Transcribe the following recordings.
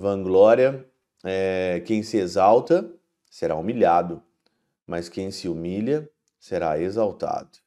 Vanglória, é, quem se exalta será humilhado, mas quem se humilha será exaltado.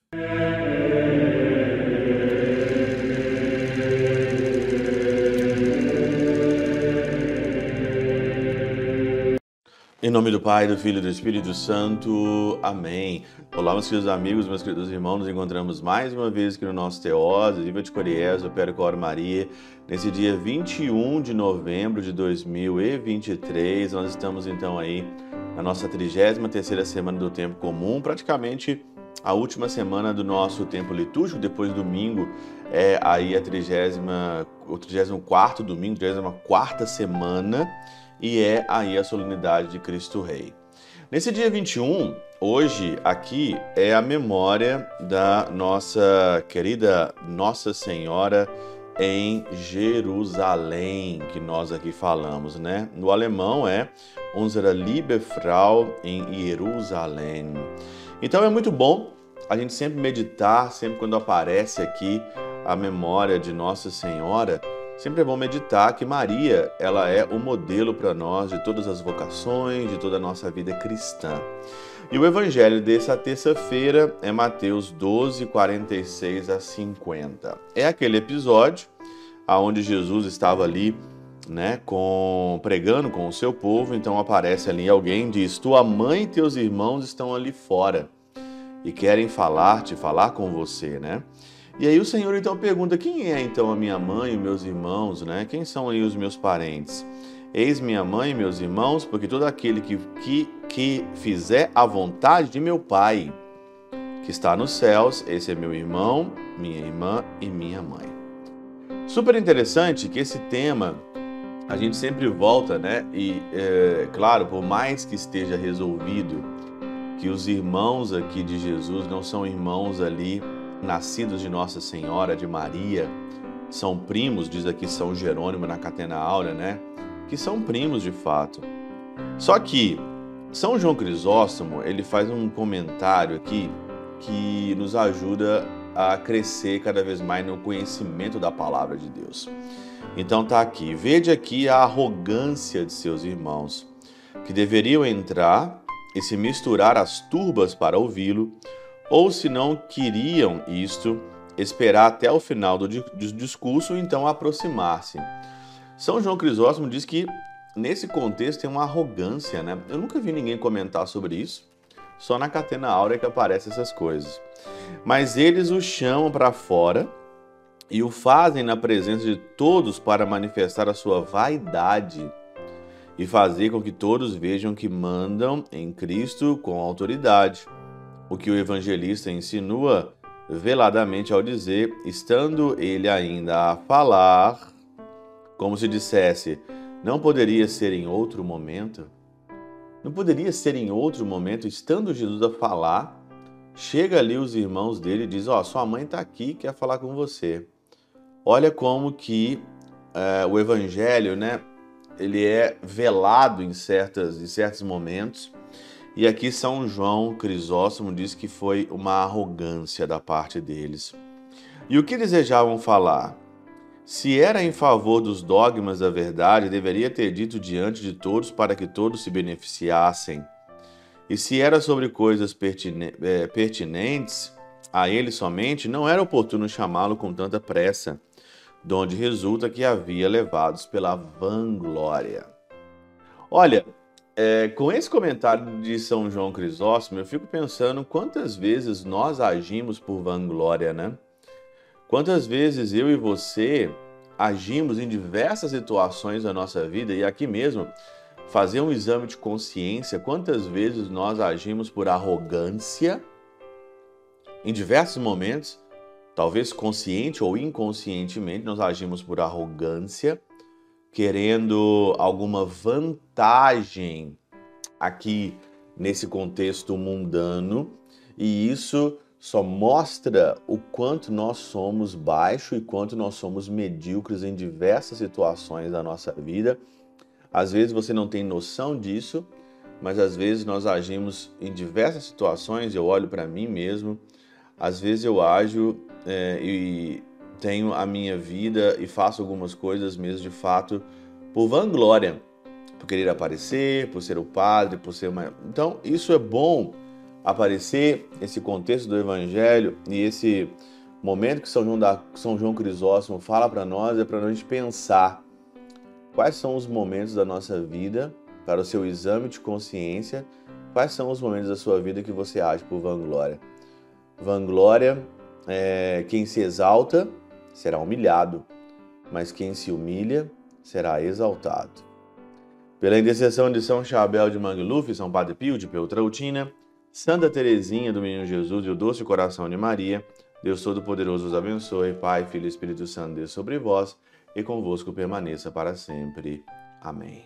Em nome do Pai, do Filho e do Espírito Santo. Amém. Olá, meus queridos amigos, meus queridos irmãos. Nos encontramos mais uma vez aqui no nosso Teose, Viva de Coriés, Opera Cor Maria. Nesse dia 21 de novembro de 2023, nós estamos então aí na nossa 33ª semana do Tempo Comum, praticamente a última semana do nosso tempo litúrgico, depois do domingo é aí a 30, o 34 domingo, 34 semana e é aí a solenidade de Cristo Rei. Nesse dia 21, hoje aqui é a memória da nossa querida Nossa Senhora em Jerusalém, que nós aqui falamos, né? No alemão é Unsere liebe Frau em Jerusalém. Então é muito bom a gente sempre meditar, sempre quando aparece aqui a memória de Nossa Senhora, Sempre é bom meditar que Maria, ela é o modelo para nós de todas as vocações, de toda a nossa vida cristã. E o evangelho dessa terça-feira é Mateus 12, 46 a 50. É aquele episódio aonde Jesus estava ali, né, com pregando com o seu povo, então aparece ali alguém diz: "Tua mãe e teus irmãos estão ali fora e querem falar-te, falar com você", né? E aí o Senhor então pergunta: quem é então a minha mãe e meus irmãos, né? Quem são aí os meus parentes? Eis minha mãe e meus irmãos, porque todo aquele que, que, que fizer a vontade de meu Pai, que está nos céus, esse é meu irmão, minha irmã e minha mãe. Super interessante que esse tema a gente sempre volta, né? E, é, claro, por mais que esteja resolvido que os irmãos aqui de Jesus não são irmãos ali nascidos de Nossa Senhora, de Maria, são primos, diz aqui São Jerônimo na Catena Áurea, né? Que são primos de fato. Só que São João Crisóstomo, ele faz um comentário aqui que nos ajuda a crescer cada vez mais no conhecimento da palavra de Deus. Então tá aqui, vede aqui a arrogância de seus irmãos, que deveriam entrar e se misturar às turbas para ouvi-lo, ou se não queriam isto, esperar até o final do, discurso e então aproximar-se. São João Crisóstomo diz que nesse contexto tem uma arrogância, né? Eu nunca vi ninguém comentar sobre isso, só na Catena Áurea que aparecem essas coisas. Mas eles o chamam para fora e o fazem na presença de todos para manifestar a sua vaidade e fazer com que todos vejam que mandam em Cristo com autoridade o que o evangelista insinua veladamente ao dizer, estando ele ainda a falar, como se dissesse, não poderia ser em outro momento? Não poderia ser em outro momento, estando Jesus a falar, chega ali os irmãos dele e diz, ó, oh, sua mãe está aqui, quer falar com você. Olha como que é, o evangelho, né, ele é velado em, certas, em certos momentos, e aqui São João Crisóstomo diz que foi uma arrogância da parte deles. E o que desejavam falar? Se era em favor dos dogmas da verdade, deveria ter dito diante de todos para que todos se beneficiassem. E se era sobre coisas é, pertinentes a ele somente, não era oportuno chamá-lo com tanta pressa, donde resulta que havia levados pela vanglória. Olha, é, com esse comentário de São João Crisóstomo, eu fico pensando quantas vezes nós agimos por vanglória, né? Quantas vezes eu e você agimos em diversas situações da nossa vida e aqui mesmo fazer um exame de consciência, quantas vezes nós agimos por arrogância em diversos momentos, talvez consciente ou inconscientemente, nós agimos por arrogância querendo alguma vantagem aqui nesse contexto mundano, e isso só mostra o quanto nós somos baixos e quanto nós somos medíocres em diversas situações da nossa vida. Às vezes você não tem noção disso, mas às vezes nós agimos em diversas situações. Eu olho para mim mesmo, às vezes eu ajo é, e tenho a minha vida e faço algumas coisas mesmo de fato por vanglória, por querer aparecer, por ser o padre, por ser uma. Então, isso é bom aparecer, esse contexto do evangelho e esse momento que São João, da, São João Crisóstomo fala para nós é para gente pensar quais são os momentos da nossa vida para o seu exame de consciência, quais são os momentos da sua vida que você age por vanglória. Vanglória é quem se exalta será humilhado, mas quem se humilha será exaltado. Pela intercessão de São Chabel de Mangluf, São Padre Pio de Peltrautina, Santa Teresinha do Menino Jesus e o Doce Coração de Maria, Deus Todo-Poderoso os abençoe, Pai, Filho e Espírito Santo, Deus sobre vós e convosco permaneça para sempre. Amém.